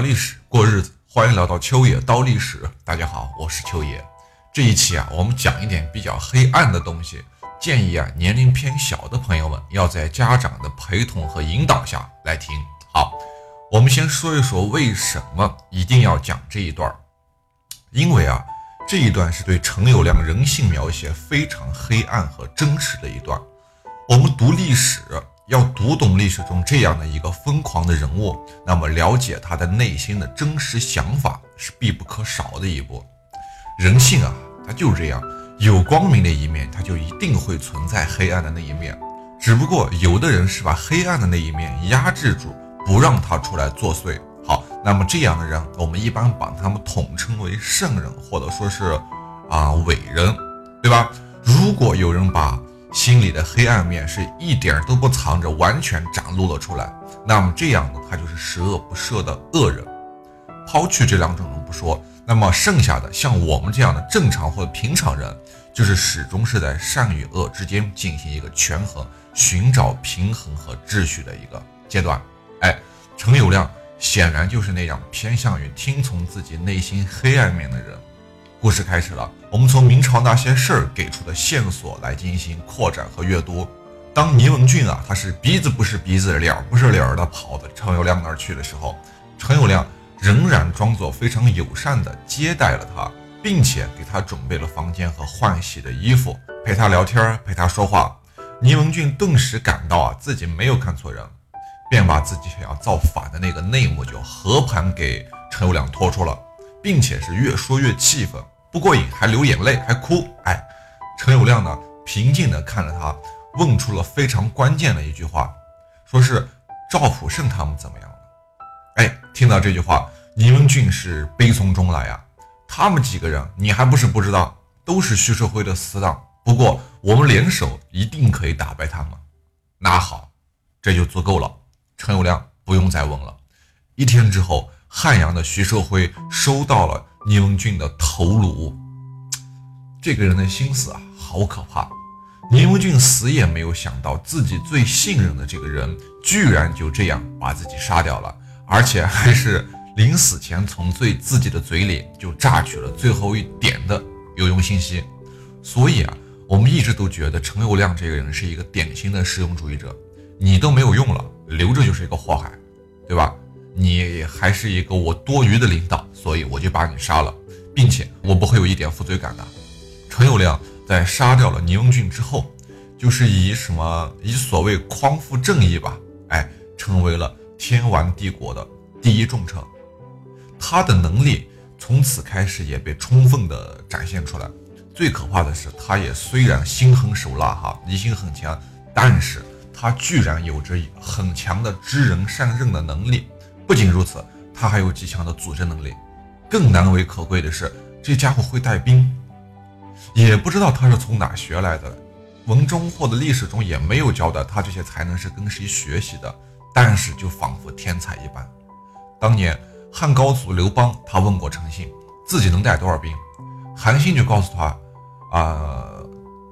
聊历史，过日子，欢迎来到秋野刀历史。大家好，我是秋野。这一期啊，我们讲一点比较黑暗的东西，建议啊年龄偏小的朋友们要在家长的陪同和引导下来听。好，我们先说一说为什么一定要讲这一段，因为啊，这一段是对陈友谅人性描写非常黑暗和真实的一段。我们读历史。要读懂历史中这样的一个疯狂的人物，那么了解他的内心的真实想法是必不可少的一步。人性啊，它就是这样，有光明的一面，它就一定会存在黑暗的那一面。只不过有的人是把黑暗的那一面压制住，不让他出来作祟。好，那么这样的人，我们一般把他们统称为圣人，或者说是啊伟人，对吧？如果有人把心里的黑暗面是一点都不藏着，完全展露了出来。那么这样呢，他就是十恶不赦的恶人。抛去这两种人不说，那么剩下的像我们这样的正常或者平常人，就是始终是在善与恶之间进行一个权衡、寻找平衡和秩序的一个阶段。哎，陈友谅显然就是那样偏向于听从自己内心黑暗面的人。故事开始了，我们从明朝那些事儿给出的线索来进行扩展和阅读。当倪文俊啊，他是鼻子不是鼻子，脸不是脸的跑到陈友谅那儿去的时候，陈友谅仍然装作非常友善的接待了他，并且给他准备了房间和换洗的衣服，陪他聊天，陪他说话。倪文俊顿时感到啊，自己没有看错人，便把自己想要造反的那个内幕就和盘给陈友谅托出了。并且是越说越气愤，不过瘾，还流眼泪，还哭。哎，陈友谅呢，平静地看着他，问出了非常关键的一句话，说是赵普胜他们怎么样了？哎，听到这句话，倪文俊是悲从中来呀。他们几个人，你还不是不知道，都是徐寿辉的死党。不过我们联手一定可以打败他们。那好，这就足够了。陈友谅不用再问了。一天之后。汉阳的徐寿辉收到了倪文俊的头颅，这个人的心思啊，好可怕！倪文俊死也没有想到，自己最信任的这个人，居然就这样把自己杀掉了，而且还是临死前从最自己的嘴里就榨取了最后一点的有用信息。所以啊，我们一直都觉得陈友谅这个人是一个典型的实用主义者，你都没有用了，留着就是一个祸害，对吧？你还是一个我多余的领导，所以我就把你杀了，并且我不会有一点负罪感的。陈友谅在杀掉了倪文俊之后，就是以什么以所谓匡扶正义吧，哎，成为了天完帝国的第一重臣。他的能力从此开始也被充分的展现出来。最可怕的是，他也虽然心狠手辣哈，疑心很强，但是他居然有着很强的知人善任的能力。不仅如此，他还有极强的组织能力。更难为可贵的是，这家伙会带兵，也不知道他是从哪学来的。文中或者历史中也没有交代他这些才能是跟谁学习的。但是就仿佛天才一般。当年汉高祖刘邦，他问过陈信自己能带多少兵，韩信就告诉他：“啊，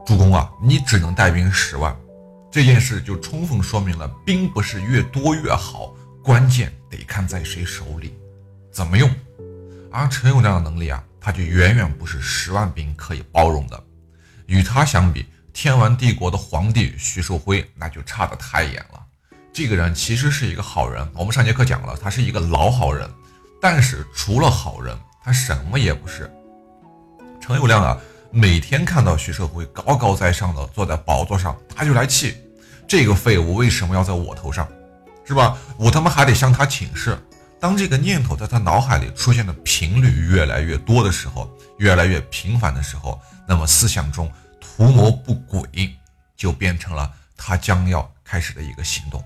主公啊，你只能带兵十万。”这件事就充分说明了兵不是越多越好。关键得看在谁手里，怎么用。而陈友谅的能力啊，他就远远不是十万兵可以包容的。与他相比，天完帝国的皇帝徐寿辉那就差得太远了。这个人其实是一个好人，我们上节课讲了，他是一个老好人。但是除了好人，他什么也不是。陈友谅啊，每天看到徐寿辉高高在上的坐在宝座上，他就来气：这个废物为什么要在我头上？是吧？我他妈还得向他请示。当这个念头在他脑海里出现的频率越来越多的时候，越来越频繁的时候，那么思想中图谋不轨就变成了他将要开始的一个行动。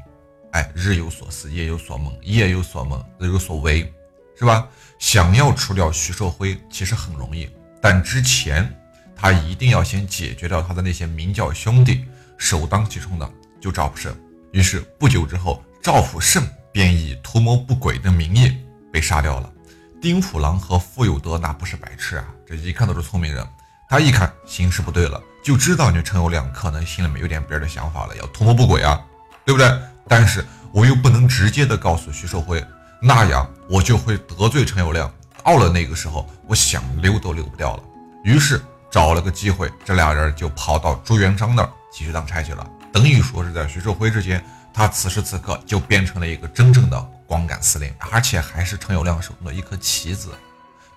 哎，日有所思，夜有所梦，夜有所梦，日有所为，是吧？想要除掉徐寿辉其实很容易，但之前他一定要先解决掉他的那些明教兄弟，首当其冲的就赵普胜。于是不久之后。赵普胜便以图谋不轨的名义被杀掉了。丁普郎和傅有德那不是白痴啊，这一看都是聪明人。他一看形势不对了，就知道你陈友谅可能心里面有点别的想法了，要图谋不轨啊，对不对？但是我又不能直接的告诉徐寿辉，那样我就会得罪陈友谅。到了那个时候，我想溜都溜不掉了。于是找了个机会，这俩人就跑到朱元璋那儿继续当差去了。等于说是在徐寿辉之间，他此时此刻就变成了一个真正的光杆司令，而且还是陈友谅手中的一颗棋子。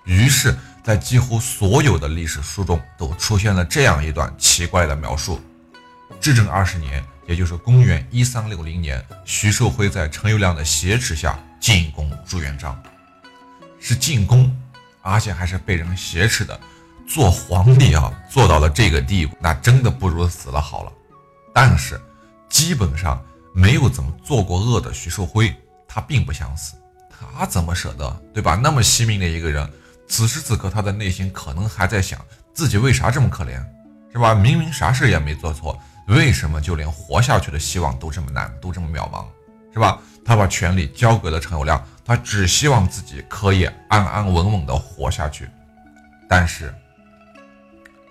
于是，在几乎所有的历史书中都出现了这样一段奇怪的描述：至正二十年，也就是公元一三六零年，徐寿辉在陈友谅的挟持下进攻朱元璋。是进攻，而且还是被人挟持的。做皇帝啊，做到了这个地步，那真的不如死了好了。但是，基本上没有怎么做过恶的徐寿辉，他并不想死，他怎么舍得，对吧？那么惜命的一个人，此时此刻他的内心可能还在想，自己为啥这么可怜，是吧？明明啥事也没做错，为什么就连活下去的希望都这么难，都这么渺茫，是吧？他把权力交给了陈友谅。他只希望自己可以安安稳稳地活下去，但是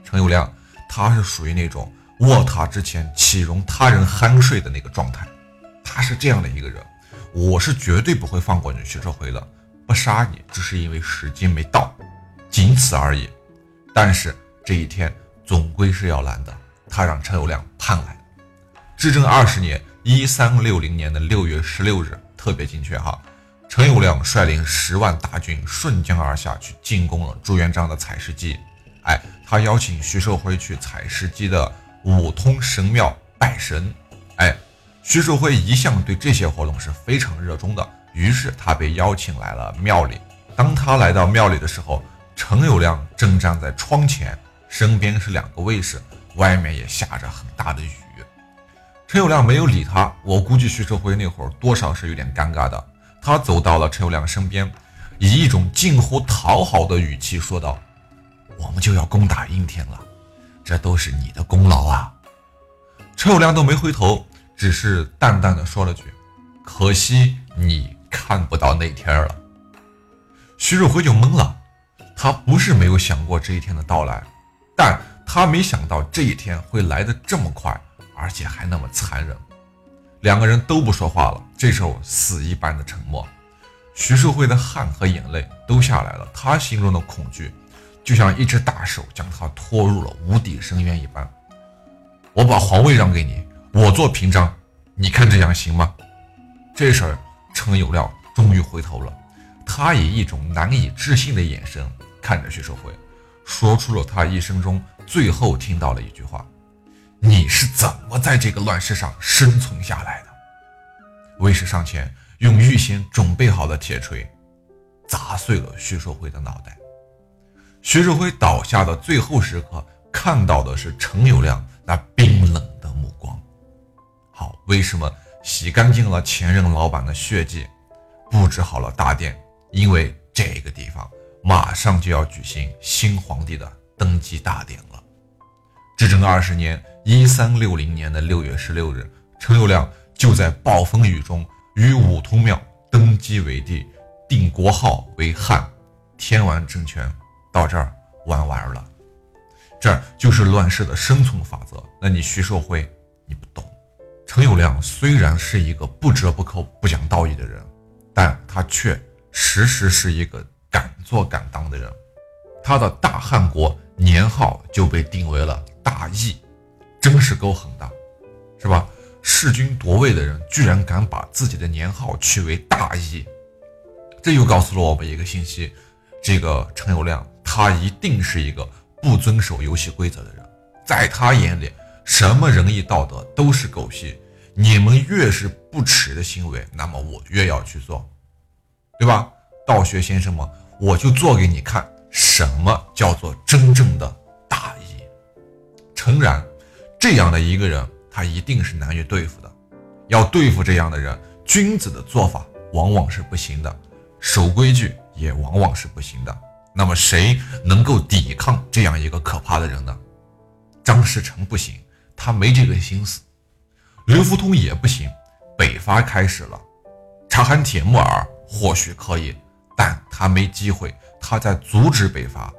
陈友谅他是属于那种卧榻之前岂容他人酣睡的那个状态，他是这样的一个人，我是绝对不会放过你徐寿辉的，不杀你只是因为时机没到，仅此而已。但是这一天总归是要来的，他让陈友谅盼来。至正二十年（一三六零年的六月十六日），特别精确哈。陈友谅率领十万大军顺江而下去进攻了朱元璋的采石矶。哎，他邀请徐寿辉去采石矶的五通神庙拜神。哎，徐寿辉一向对这些活动是非常热衷的，于是他被邀请来了庙里。当他来到庙里的时候，陈友谅正站在窗前，身边是两个卫士，外面也下着很大的雨。陈友谅没有理他，我估计徐寿辉那会儿多少是有点尴尬的。他走到了陈友谅身边，以一种近乎讨好的语气说道：“我们就要攻打应天了，这都是你的功劳啊！”陈友谅都没回头，只是淡淡的说了句：“可惜你看不到那天了。”徐寿辉就懵了，他不是没有想过这一天的到来，但他没想到这一天会来的这么快，而且还那么残忍。两个人都不说话了，这时候死一般的沉默。徐寿辉的汗和眼泪都下来了，他心中的恐惧就像一只大手将他拖入了无底深渊一般。我把皇位让给你，我做屏障，你看这样行吗？这事儿，陈友亮终于回头了，他以一种难以置信的眼神看着徐寿辉，说出了他一生中最后听到的一句话。你是怎么在这个乱世上生存下来的？卫士上前用预先准备好的铁锤砸碎了徐寿辉的脑袋。徐寿辉倒下的最后时刻，看到的是程友亮那冰冷。好，为什么洗干净了前任老板的血迹，布置好了大殿？因为这个地方马上就要举行新皇帝的登基大典了。至正二十年。一三六零年的六月十六日，陈友谅就在暴风雨中于五通庙登基为帝，定国号为汉，天完政权到这儿完完了。这就是乱世的生存法则。那你徐寿辉，你不懂。陈友谅虽然是一个不折不扣、不讲道义的人，但他却时时是一个敢做敢当的人。他的大汉国年号就被定为了大义。真是够狠的，是吧？弑君夺位的人居然敢把自己的年号取为大义，这又告诉了我们一个信息：这个陈友谅他一定是一个不遵守游戏规则的人，在他眼里，什么仁义道德都是狗屁。你们越是不耻的行为，那么我越要去做，对吧？道学先生们，我就做给你看，什么叫做真正的大义。诚然。这样的一个人，他一定是难于对付的。要对付这样的人，君子的做法往往是不行的，守规矩也往往是不行的。那么，谁能够抵抗这样一个可怕的人呢？张士诚不行，他没这个心思；刘福通也不行，北伐开始了；察罕铁木儿或许可以，但他没机会，他在阻止北伐；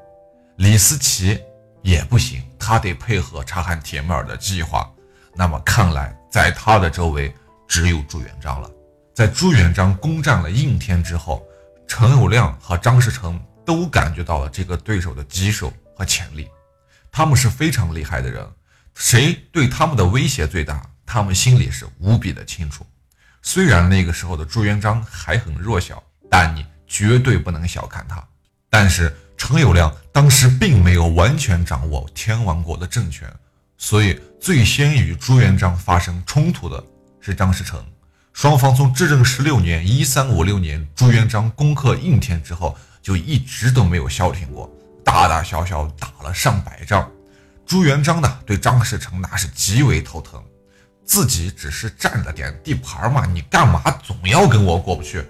李思齐。也不行，他得配合察罕铁木儿的计划。那么看来，在他的周围只有朱元璋了。在朱元璋攻占了应天之后，陈友谅和张士诚都感觉到了这个对手的棘手和潜力。他们是非常厉害的人，谁对他们的威胁最大，他们心里是无比的清楚。虽然那个时候的朱元璋还很弱小，但你绝对不能小看他。但是陈友谅当时并没有完全掌握天王国的政权，所以最先与朱元璋发生冲突的是张士诚。双方从至正十六年（一三五六年）朱元璋攻克应天之后，就一直都没有消停过，大大小小打了上百仗。朱元璋呢，对张士诚那是极为头疼，自己只是占了点地盘嘛，你干嘛总要跟我过不去？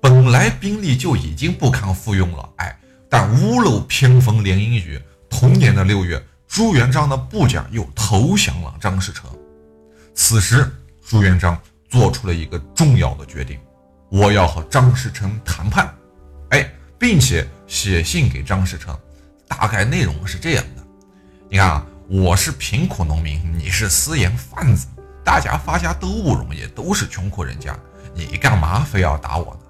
本来兵力就已经不堪负用了，哎，但屋漏偏逢连阴雨，同年的六月，朱元璋的部将又投降了张士诚。此时，朱元璋。做出了一个重要的决定，我要和张士诚谈判，哎，并且写信给张士诚，大概内容是这样：你看啊，我是贫苦农民，你是私盐贩子，大家发家都不容易，都是穷苦人家，你干嘛非要打我呢？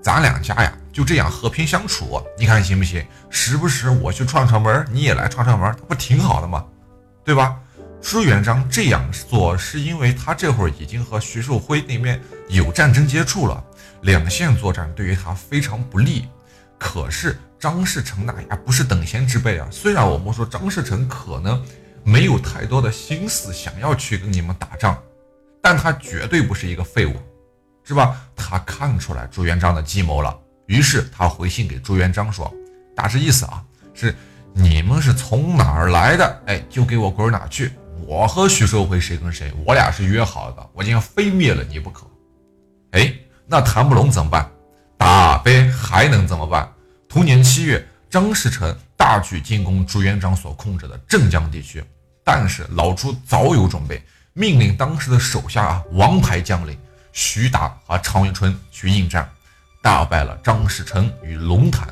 咱两家呀就这样和平相处，你看行不行？时不时我去串串门，你也来串串门，不挺好的吗？对吧？朱元璋这样做，是因为他这会儿已经和徐寿辉那边有战争接触了，两线作战对于他非常不利。可是张士诚那呀不是等闲之辈啊，虽然我们说张士诚可能没有太多的心思想要去跟你们打仗，但他绝对不是一个废物，是吧？他看出来朱元璋的计谋了，于是他回信给朱元璋说，大致意思啊是你们是从哪儿来的，哎，就给我滚哪去。我和徐寿辉谁跟谁？我俩是约好的，我今天非灭了你不可。哎，那谈不拢怎么办？打呗，还能怎么办？同年七月，张士诚大举进攻朱元璋所控制的镇江地区，但是老朱早有准备，命令当时的手下啊王牌将领徐达和常遇春去应战，大败了张士诚与龙潭，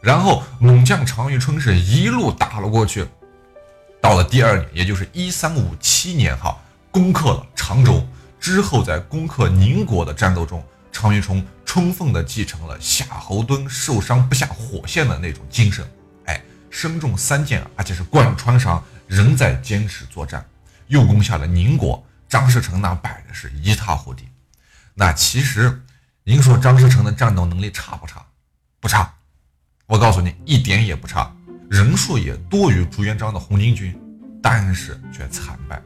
然后猛将常遇春是一路打了过去。到了第二年，也就是一三五七年，哈，攻克了常州之后，在攻克宁国的战斗中，常遇春充分的继承了夏侯惇受伤不下火线的那种精神，哎，身中三箭，而且是贯穿伤，仍在坚持作战，又攻下了宁国。张士诚那摆的是一塌糊涂。那其实，您说张士诚的战斗能力差不差？不差，我告诉你，一点也不差。人数也多于朱元璋的红巾军，但是却惨败。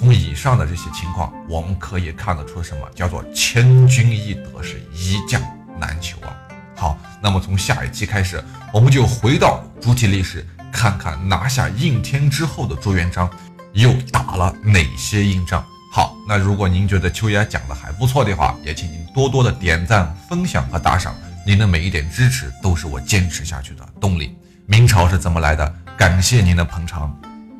从以上的这些情况，我们可以看得出什么叫做千军易得，是一将难求啊。好，那么从下一期开始，我们就回到主体历史，看看拿下应天之后的朱元璋又打了哪些硬仗。好，那如果您觉得秋野讲的还不错的话，也请您多多的点赞、分享和打赏。您的每一点支持都是我坚持下去的动力。明朝是怎么来的？感谢您的捧场，